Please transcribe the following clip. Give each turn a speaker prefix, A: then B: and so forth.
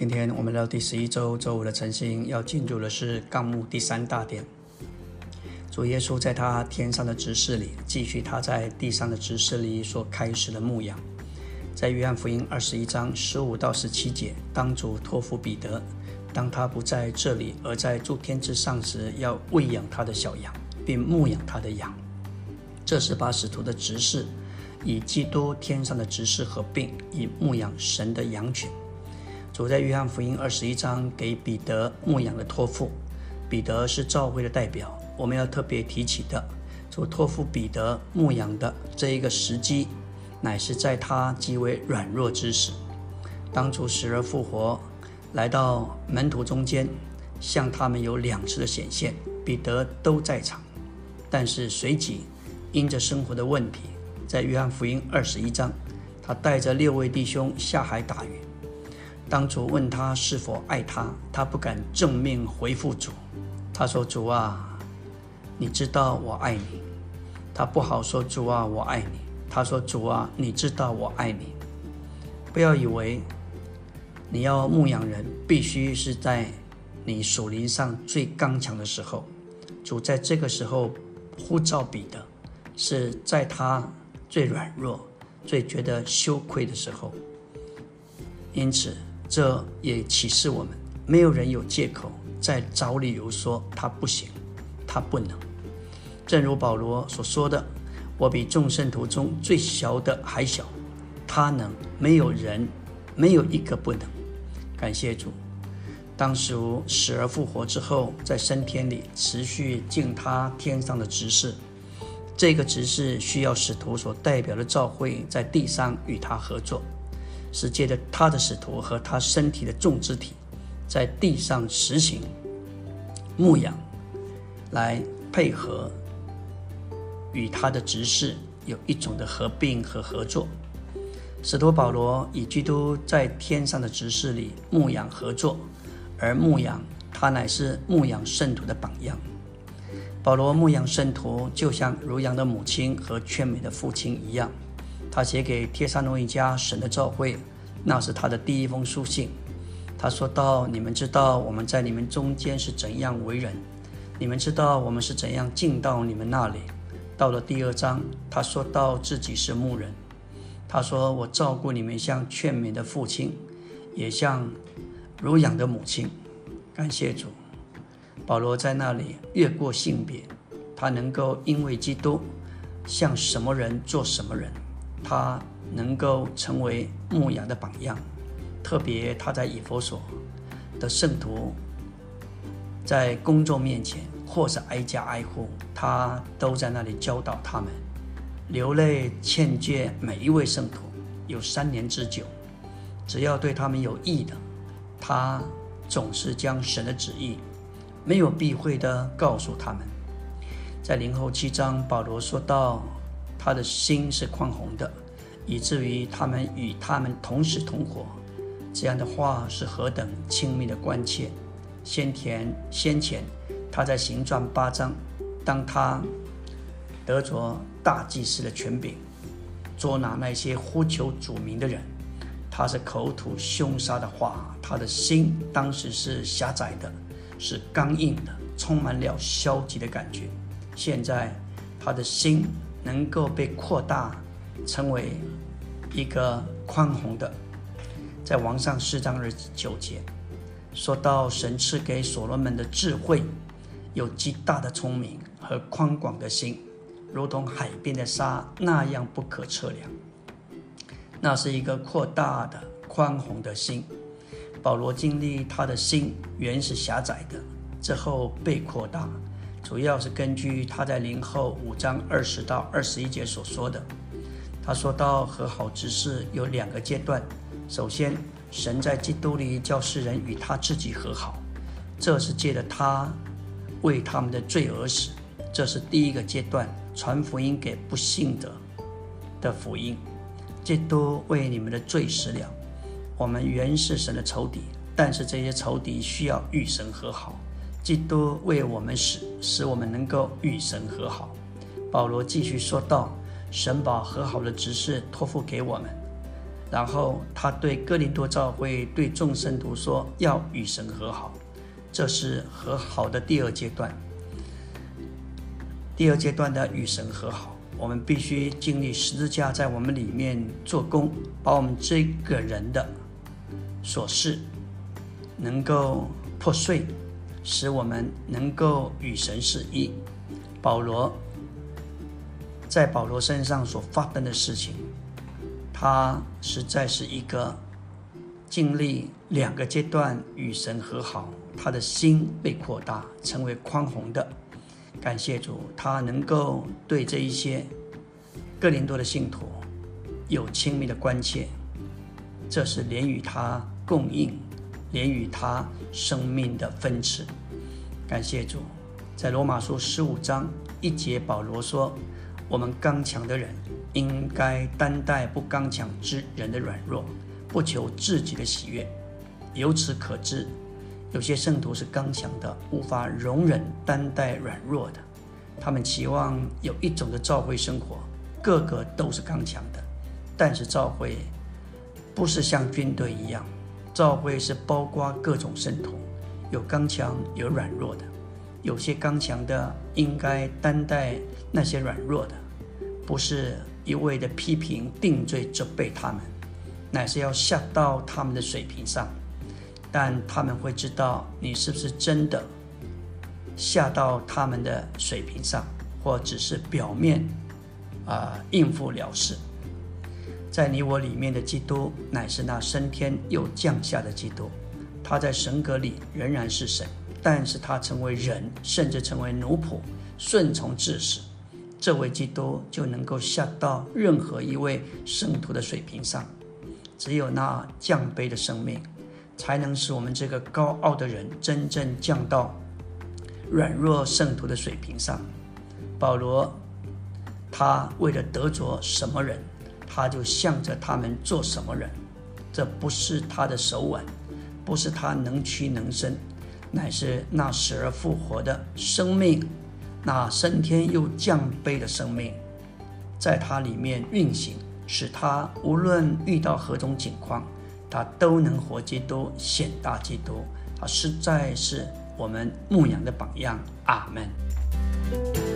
A: 今天我们到第十一周周五的晨星，要进入的是纲目第三大点。主耶稣在他天上的执事里，继续他在地上的执事里所开始的牧养。在约翰福音二十一章十五到十七节，当主托付彼得，当他不在这里，而在诸天之上时，要喂养他的小羊，并牧养他的羊。这是把使徒的执事与基督天上的执事合并，以牧养神的羊群。主在约翰福音二十一章给彼得牧养的托付，彼得是教会的代表。我们要特别提起的，主托付彼得牧养的这一个时机，乃是在他极为软弱之时。当主死而复活，来到门徒中间，向他们有两次的显现，彼得都在场。但是随即因着生活的问题，在约翰福音二十一章，他带着六位弟兄下海打鱼。当主问他是否爱他，他不敢正面回复主。他说：“主啊，你知道我爱你。”他不好说：“主啊，我爱你。”他说：“主啊，你知道我爱你。”不要以为你要牧养人，必须是在你属灵上最刚强的时候。主在这个时候呼召彼得，是在他最软弱、最觉得羞愧的时候。因此。这也启示我们，没有人有借口在找理由说他不行，他不能。正如保罗所说的：“我比众圣徒中最小的还小，他能，没有人，没有一个不能。”感谢主。当属死而复活之后，在升天里持续敬他天上的执事，这个执事需要使徒所代表的教会在地上与他合作。是借着他的使徒和他身体的众肢体，在地上实行牧养，来配合与他的执事有一种的合并和合作。使徒保罗与基督在天上的执事里牧养合作，而牧养他乃是牧养圣徒的榜样。保罗牧养圣徒，就像如羊的母亲和劝美的父亲一样。他写给帖撒罗尼迦神的召会，那是他的第一封书信。他说到：“你们知道我们在你们中间是怎样为人，你们知道我们是怎样进到你们那里。”到了第二章，他说到自己是牧人。他说：“我照顾你们，像劝勉的父亲，也像如养的母亲。”感谢主。保罗在那里越过性别，他能够因为基督像什么人做什么人。他能够成为牧羊的榜样，特别他在以佛所的圣徒，在公众面前或是挨家挨户，他都在那里教导他们，流泪劝诫每一位圣徒，有三年之久。只要对他们有益的，他总是将神的旨意没有避讳的告诉他们。在零后七章，保罗说到。他的心是宽宏的，以至于他们与他们同时同活。这样的话是何等亲密的关切！先前先前，他在行传八章，当他得着大祭司的权柄，捉拿那些呼求主名的人，他是口吐凶杀的话，他的心当时是狭窄的，是刚硬的，充满了消极的感觉。现在他的心。能够被扩大，成为一个宽宏的，在王上四章二十九节说到神赐给所罗门的智慧，有极大的聪明和宽广的心，如同海边的沙那样不可测量。那是一个扩大的宽宏的心。保罗经历他的心原是狭窄的，之后被扩大。主要是根据他在灵后五章二十到二十一节所说的。他说到和好之事有两个阶段。首先，神在基督里叫世人与他自己和好，这是借着他为他们的罪而死，这是第一个阶段，传福音给不信的的福音。基督为你们的罪死了。我们原是神的仇敌，但是这些仇敌需要与神和好。基督为我们死，使我们能够与神和好。保罗继续说道：“神把和好的指示托付给我们，然后他对哥林多教会、对众圣徒说：“要与神和好。”这是和好的第二阶段。第二阶段的与神和好，我们必须经历十字架在我们里面做工，把我们这个人的琐事能够破碎，使我们能够与神是一。保罗在保罗身上所发生的事情。他实在是一个经历两个阶段与神和好，他的心被扩大，成为宽宏的。感谢主，他能够对这一些哥林多的信徒有亲密的关切，这是连与他供应，连与他生命的分赐。感谢主，在罗马书十五章一节，保罗说：“我们刚强的人。”应该担待不刚强之人的软弱，不求自己的喜悦。由此可知，有些圣徒是刚强的，无法容忍担待软弱的。他们期望有一种的教会生活，个个都是刚强的。但是教会不是像军队一样，教会是包括各种圣徒，有刚强有软弱的。有些刚强的应该担待那些软弱的，不是。一味的批评、定罪、责备他们，乃是要下到他们的水平上。但他们会知道你是不是真的下到他们的水平上，或只是表面啊应付了事。在你我里面的基督，乃是那升天又降下的基督。他在神格里仍然是神，但是他成为人，甚至成为奴仆，顺从至死。这位基督就能够下到任何一位圣徒的水平上，只有那降卑的生命，才能使我们这个高傲的人真正降到软弱圣徒的水平上。保罗，他为了得着什么人，他就向着他们做什么人。这不是他的手腕，不是他能屈能伸，乃是那死而复活的生命。那升天又降卑的生命，在他里面运行，使他无论遇到何种境况，他都能活基督、显大基督。他实在是我们牧羊的榜样。阿门。